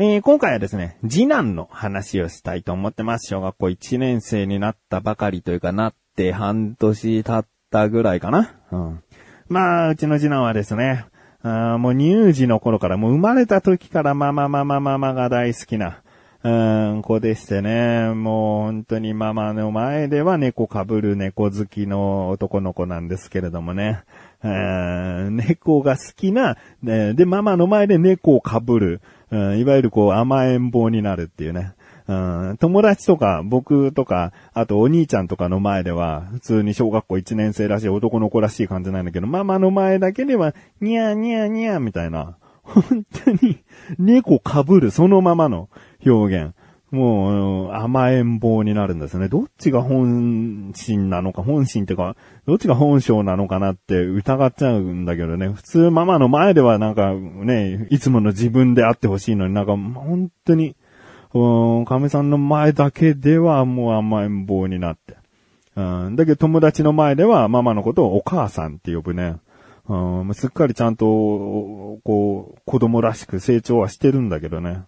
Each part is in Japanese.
えー今回はですね、次男の話をしたいと思ってます。小学校1年生になったばかりというかなって半年経ったぐらいかな。うん。まあ、うちの次男はですね、あもう乳児の頃から、もう生まれた時からママママママが大好きな、うん、子でしてね、もう本当にママの前では猫被る猫好きの男の子なんですけれどもね、うん猫が好きな、で、ママの前で猫を被る、うん、いわゆるこう甘えん坊になるっていうね。うん、友達とか、僕とか、あとお兄ちゃんとかの前では、普通に小学校1年生らしい男の子らしい感じなんだけど、ママの前だけでは、ニャーニャーニャーみたいな、本当に、猫被るそのままの表現。もう、甘えん坊になるんですね。どっちが本心なのか、本心ってか、どっちが本性なのかなって疑っちゃうんだけどね。普通ママの前ではなんかね、いつもの自分であってほしいのになんか本当に、うん、亀さんの前だけではもう甘えん坊になって。うん、だけど友達の前ではママのことをお母さんって呼ぶね。うん、すっかりちゃんと、こう、子供らしく成長はしてるんだけどね。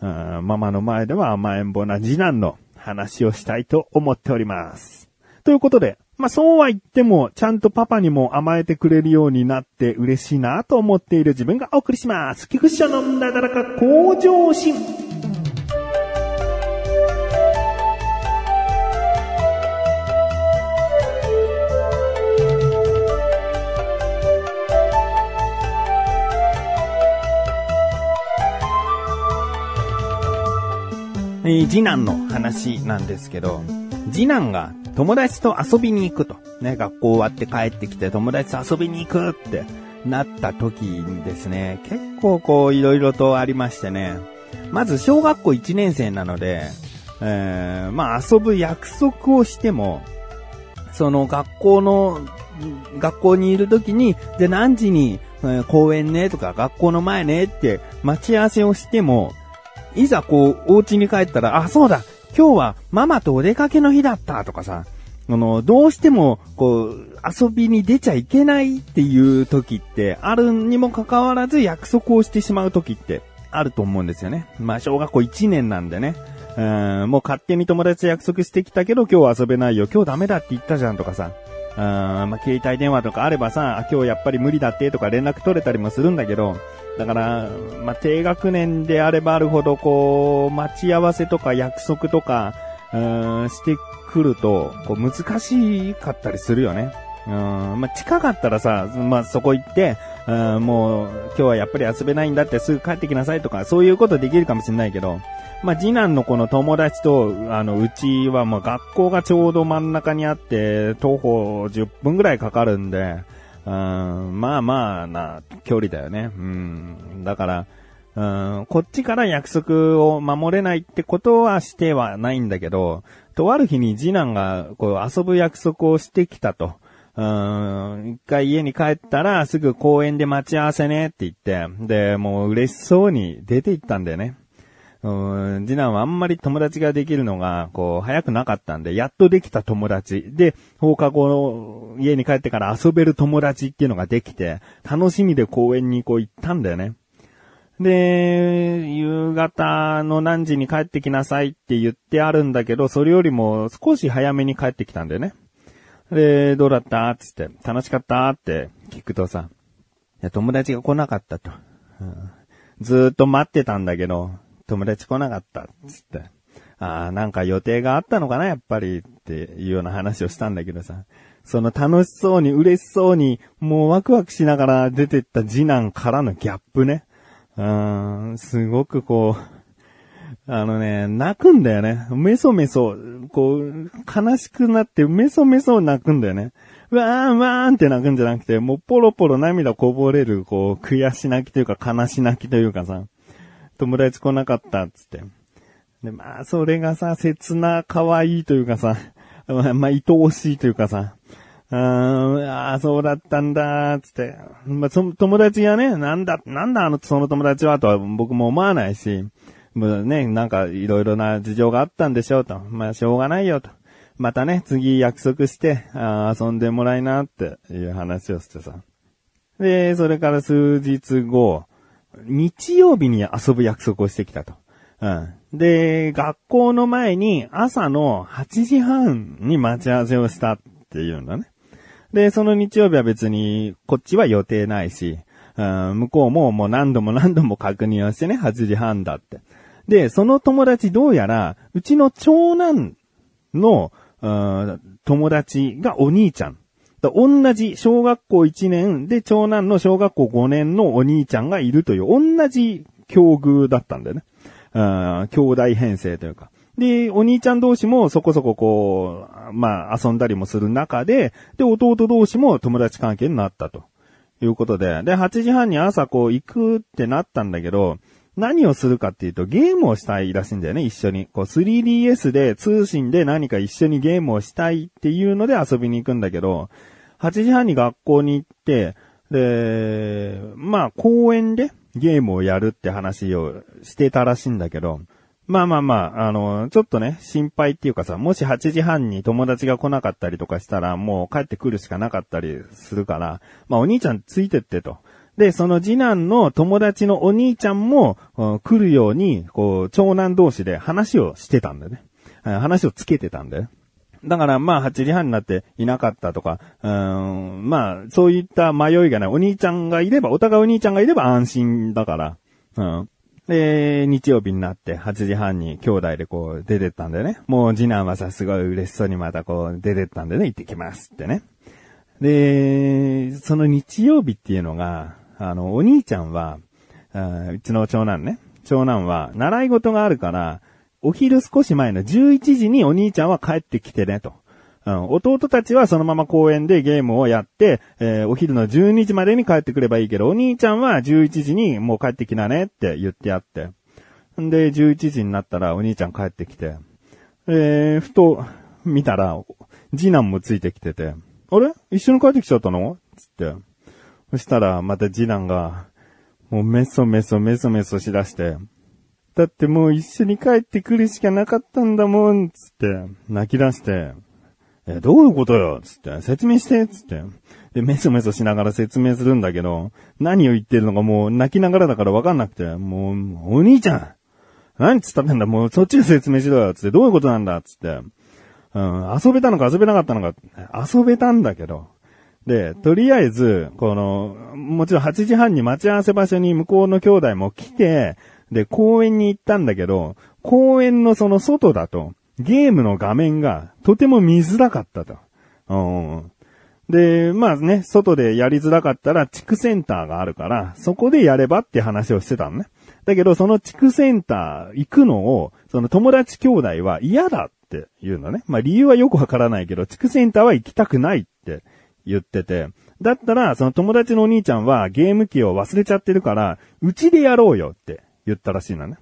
ママの前では甘えん坊な次男の話をしたいと思っております。ということで、まあそうは言っても、ちゃんとパパにも甘えてくれるようになって嬉しいなと思っている自分がお送りします。菊池社のなだらか向上心。えー次男の話なんですけど、次男が友達と遊びに行くと。ね、学校終わって帰ってきて友達と遊びに行くってなった時にですね、結構こういろいろとありましてね。まず小学校1年生なので、えーまあ遊ぶ約束をしても、その学校の、学校にいる時に、で何時に、え公園ねとか学校の前ねって待ち合わせをしても、いざこう、お家に帰ったら、あ、そうだ、今日はママとお出かけの日だったとかさ、あの、どうしても、こう、遊びに出ちゃいけないっていう時って、あるにもかかわらず約束をしてしまう時ってあると思うんですよね。まあ、小学校1年なんでね。うん、もう勝手に友達と約束してきたけど今日は遊べないよ。今日ダメだって言ったじゃんとかさ。うん、まあ、携帯電話とかあればさ、今日やっぱり無理だってとか連絡取れたりもするんだけど、だから、まあ、低学年であればあるほど、こう、待ち合わせとか約束とか、うーん、してくると、こう、難しかったりするよね。うん、まあ、近かったらさ、まあ、そこ行って、うん、もう、今日はやっぱり遊べないんだってすぐ帰ってきなさいとか、そういうことできるかもしれないけど、まあ、次男のこの友達と、あの、うちはもう学校がちょうど真ん中にあって、徒歩10分ぐらいかかるんで、うん、まあまあな距離だよね。うん。だから、うん、こっちから約束を守れないってことはしてはないんだけど、とある日に次男がこう遊ぶ約束をしてきたと。うん、一回家に帰ったらすぐ公園で待ち合わせねって言って、で、もう嬉しそうに出て行ったんだよね。うん、次男はあんまり友達ができるのが、こう、早くなかったんで、やっとできた友達。で、放課後、家に帰ってから遊べる友達っていうのができて、楽しみで公園にこう行ったんだよね。で、夕方の何時に帰ってきなさいって言ってあるんだけど、それよりも少し早めに帰ってきたんだよね。で、どうだった？つって、楽しかった？って。聞くとさ、いや、友達が来なかったと。ずっと待ってたんだけど、友達来なかった、つって。ああ、なんか予定があったのかな、やっぱり、っていうような話をしたんだけどさ。その楽しそうに、嬉しそうに、もうワクワクしながら出てった次男からのギャップね。うーん、すごくこう、あのね、泣くんだよね。メソメソ、こう、悲しくなってメソメソ泣くんだよね。わーんわーんって泣くんじゃなくて、もうポロポロ涙こぼれる、こう、悔し泣きというか悲し泣きというかさ、友達来なかったっつって。で、まあ、それがさ、切な、可愛いというかさ、まあ、愛おしいというかさ、あーあー、そうだったんだ、つって。まあ、そ友達がね、なんだ、なんだあの、その友達はとは僕も思わないし、もうね、なんかいろいろな事情があったんでしょうと。まあ、しょうがないよと。またね、次約束して、あ遊んでもらいなっていう話をしてさ。で、それから数日後、日曜日に遊ぶ約束をしてきたと。うん。で、学校の前に朝の8時半に待ち合わせをしたっていうんだね。で、その日曜日は別にこっちは予定ないし、うん、向こうももう何度も何度も確認をしてね、8時半だって。で、その友達どうやら、うちの長男の、友達がお兄ちゃん。同じ小学校1年で長男の小学校5年のお兄ちゃんがいるという同じ境遇だったんだよね。兄弟編成というか。で、お兄ちゃん同士もそこそここう、まあ遊んだりもする中で、で、弟同士も友達関係になったということで、で、8時半に朝こう行くってなったんだけど、何をするかっていうと、ゲームをしたいらしいんだよね、一緒に。こう、3DS で通信で何か一緒にゲームをしたいっていうので遊びに行くんだけど、8時半に学校に行って、で、まあ、公園でゲームをやるって話をしてたらしいんだけど、まあまあまあ、あの、ちょっとね、心配っていうかさ、もし8時半に友達が来なかったりとかしたら、もう帰ってくるしかなかったりするから、まあお兄ちゃんついてってと。で、その次男の友達のお兄ちゃんも、来るように、こう、長男同士で話をしてたんだよね。話をつけてたんだよ。だからまあ8時半になっていなかったとか、うん、まあそういった迷いがない。お兄ちゃんがいれば、お互いお兄ちゃんがいれば安心だから。うん。で、日曜日になって8時半に兄弟でこう出てったんだよね。もう次男はさ、すごい嬉しそうにまたこう出てったんでね、行ってきますってね。で、その日曜日っていうのが、あの、お兄ちゃんは、うちの長男ね。長男は、習い事があるから、お昼少し前の11時にお兄ちゃんは帰ってきてね、と。うん、弟たちはそのまま公園でゲームをやって、えー、お昼の12時までに帰ってくればいいけど、お兄ちゃんは11時にもう帰ってきなねって言ってやって。んで、11時になったらお兄ちゃん帰ってきて、えー、ふと見たら、次男もついてきてて、あれ？一緒に帰ってきちゃったの？つって。そしたら、また次男が、もうメソメソメソメソしだして、だってもう一緒に帰ってくるしかなかったんだもん、つって、泣き出して、え、どういうことよ？つって、説明して、つって。で、メソメソしながら説明するんだけど、何を言ってるのかもう泣きながらだからわかんなくて、もう、お兄ちゃん何つったってんだ？もうそっちで説明しろよつって、どういうことなんだ？つって。うん、遊べたのか遊べなかったのか、遊べたんだけど、で、とりあえず、この、もちろん8時半に待ち合わせ場所に向こうの兄弟も来て、で、公園に行ったんだけど、公園のその外だと、ゲームの画面がとても見づらかったと。うん、で、まあね、外でやりづらかったら地区センターがあるから、そこでやればって話をしてたのね。だけど、その地区センター行くのを、その友達兄弟は嫌だって言うのね。まあ理由はよくわからないけど、地区センターは行きたくないって言ってて、だったら、その友達のお兄ちゃんはゲーム機を忘れちゃってるから、うちでやろうよって言ったらしいのね。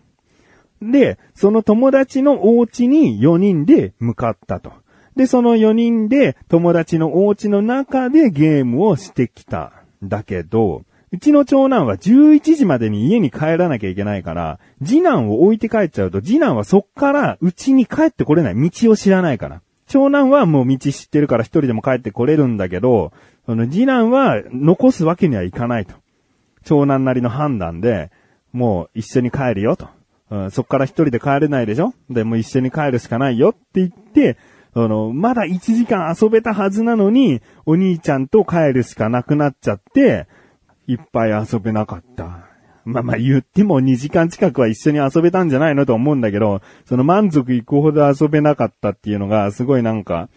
で、その友達のお家に4人で向かったと。で、その4人で友達のお家の中でゲームをしてきた。だけど、うちの長男は11時までに家に帰らなきゃいけないから、次男を置いて帰っちゃうと、次男はそっからうちに帰ってこれない。道を知らないから。長男はもう道知ってるから一人でも帰ってこれるんだけど、その次男は残すわけにはいかないと。長男なりの判断で、もう一緒に帰るよと。うん、そっから一人で帰れないでしょ？で、も一緒に帰るしかないよって言って、その、まだ1時間遊べたはずなのに、お兄ちゃんと帰るしかなくなっちゃって、いっぱい遊べなかった。まあまあ言っても2時間近くは一緒に遊べたんじゃないのと思うんだけど、その満足いくほど遊べなかったっていうのが、すごいなんか、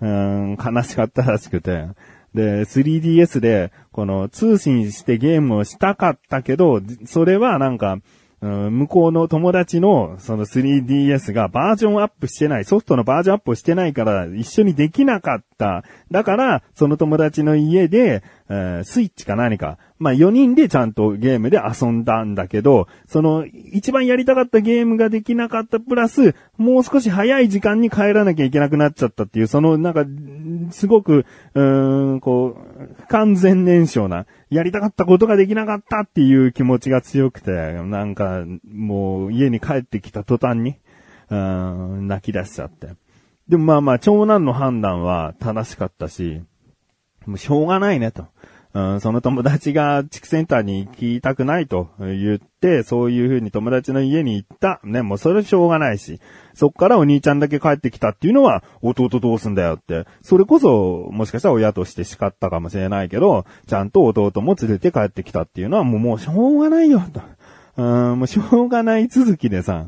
うん、悲しかったらしくて。で、3DS で、この通信してゲームをしたかったけど、それはなんか、うん向こうの友達のその 3DS がバージョンアップしてない、ソフトのバージョンアップをしてないから一緒にできなかっ。だから、その友達の家で、えー、スイッチか何か、まあ4人でちゃんとゲームで遊んだんだけど、その一番やりたかったゲームができなかったプラス、もう少し早い時間に帰らなきゃいけなくなっちゃったっていう、そのなんか、すごく、うーん、こう、不完全燃焼な、やりたかったことができなかったっていう気持ちが強くて、なんか、もう家に帰ってきた途端に、うん、泣き出しちゃって。でもまあまあ、長男の判断は正しかったし、もうしょうがないねと。うん、その友達が地区センターに行きたくないと言って、そういう風に友達の家に行った。ね、もうそれしょうがないし。そっからお兄ちゃんだけ帰ってきたっていうのは、弟どうすんだよって。それこそ、もしかしたら親として叱ったかもしれないけど、ちゃんと弟も連れて帰ってきたっていうのはもうもうしょうがないよ、と。うん、もうしょうがない続きでさ。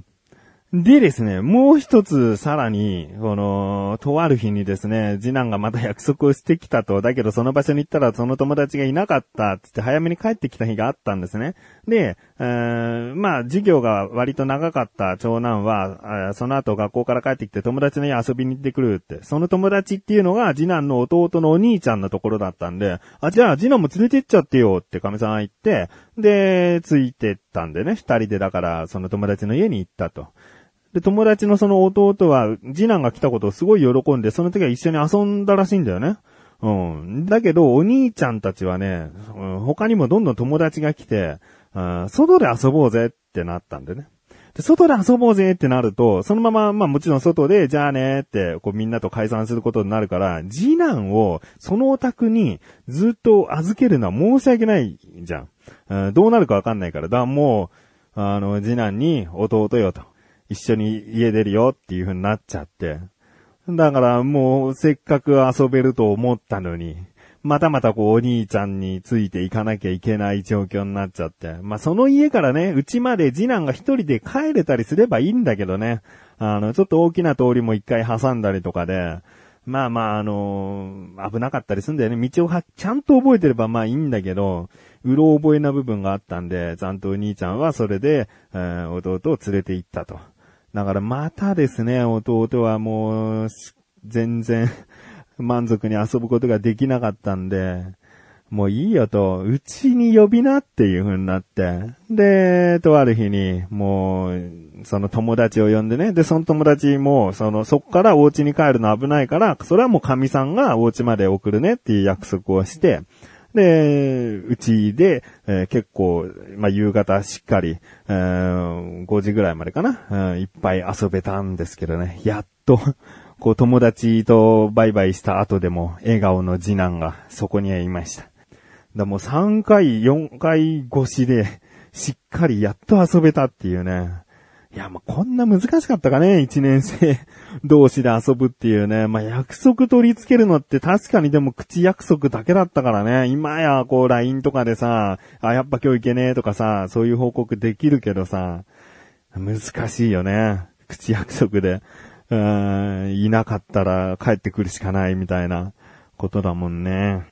でですね、もう一つさらに、この、とある日にですね、次男がまた約束をしてきたと、だけどその場所に行ったらその友達がいなかった、つって早めに帰ってきた日があったんですね。で、えーまあ、授業が割と長かった長男は、その後学校から帰ってきて友達の家遊びに行ってくるって、その友達っていうのが次男の弟のお兄ちゃんのところだったんで、あ、じゃあ次男も連れて行っちゃってよって亀さんが言って、で、ついてったんでね、二人でだからその友達の家に行ったと。で、友達のその弟は、次男が来たことをすごい喜んで、その時は一緒に遊んだらしいんだよね。うん。だけど、お兄ちゃんたちはね、うん他にもどんどん友達が来て、うん外で遊ぼうぜってなったんでね。で、外で遊ぼうぜってなると、そのまま、まあもちろん外で、じゃあねって、こうみんなと解散することになるから、次男をそのお宅にずっと預けるのは申し訳ないじゃん。うんどうなるかわかんないから、だからもう、あの、次男に弟よと。一緒に家出るよっていう風になっちゃって。だからもうせっかく遊べると思ったのに、またまたこうお兄ちゃんについていかなきゃいけない状況になっちゃって。まあその家からね、うちまで次男が一人で帰れたりすればいいんだけどね。あの、ちょっと大きな通りも一回挟んだりとかで、まあまああの危なかったりするんだよね。道をはちゃんと覚えてればまあいいんだけど、うろ覚えな部分があったんで、ちゃんとお兄ちゃんはそれで、えー弟を連れて行ったと。だからまたですね、弟はもう、全然満足に遊ぶことができなかったんで、もういいよと、うちに呼びなっていう風になって、で、とある日に、もう、その友達を呼んでね、で、その友達も、その、そっからお家に帰るの危ないから、それはもう神さんがお家まで送るねっていう約束をして、で、うちで、えー結構、まあ、夕方しっかり、えー5時ぐらいまでかな、うんいっぱい遊べたんですけどね、やっと、こう友達とバイバイした後でも笑顔の次男がそこにいました。だもう3回、4回越しで、しっかりやっと遊べたっていうね。いや、まあ、こんな難しかったかね、1年生同士で遊ぶっていうね。まあ、約束取り付けるのって確かにでも口約束だけだったからね。今や、こう、LINE とかでさ、あ、やっぱ今日行けねえとかさ、そういう報告できるけどさ、難しいよね。口約束で。うん、いなかったら帰ってくるしかないみたいなことだもんね。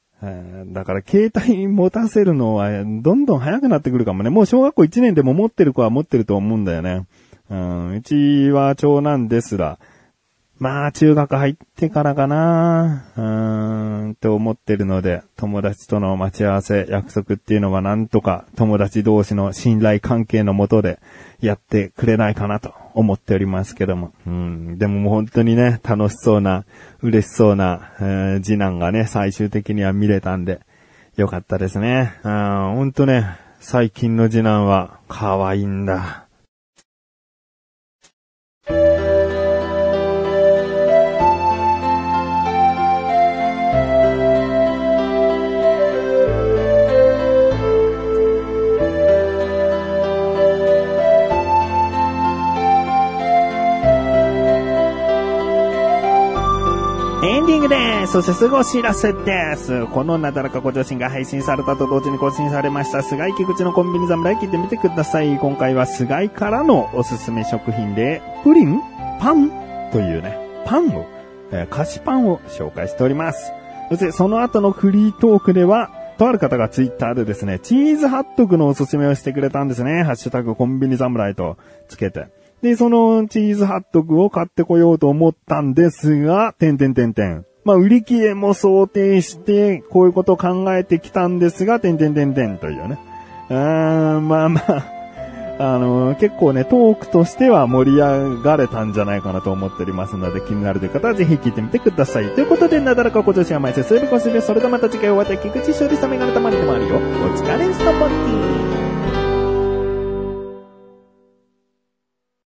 だから携帯持たせるのはどんどん早くなってくるかもね。もう小学校1年でも持ってる子は持ってると思うんだよね。うん、うちは長男ですら、まあ中学入ってからかなうーん、と思ってるので、友達との待ち合わせ、約束っていうのはなんとか友達同士の信頼関係のもとでやってくれないかなと思っておりますけども。うん、でももう本当にね、楽しそうな、嬉しそうな、えー次男がね、最終的には見れたんで、よかったですね。うん、本当ね、最近の次男は可愛いんだ。エンディングです。そしてすぐお知らせです。このなだらかご女子が配信されたと同時に更新されました、菅井木口のコンビニ侍聞いてみてください。今回は菅井からのおすすめ食品で、プリンパンというね、パンを、えー菓子パンを紹介しております。そしてその後のフリートークでは、とある方がツイッターでですね、チーズハットグのおすすめをしてくれたんですね。ハッシュタグコンビニ侍とつけて。で、そのチーズハットグを買ってこようと思ったんですが、てんてんてんてん。まあ、売り切れも想定して、こういうことを考えてきたんですが、てんてんてんてんというね。うーん、まあまあ、あの結構ね、トークとしては盛り上がれたんじゃないかなと思っておりますので、気になるという方はぜひ聞いてみてください。ということで、なだらか今年は毎週水曜日更新です。それではまた次回お会いでき菊池勝利様がのたまりでもあるよ。お疲れ様です。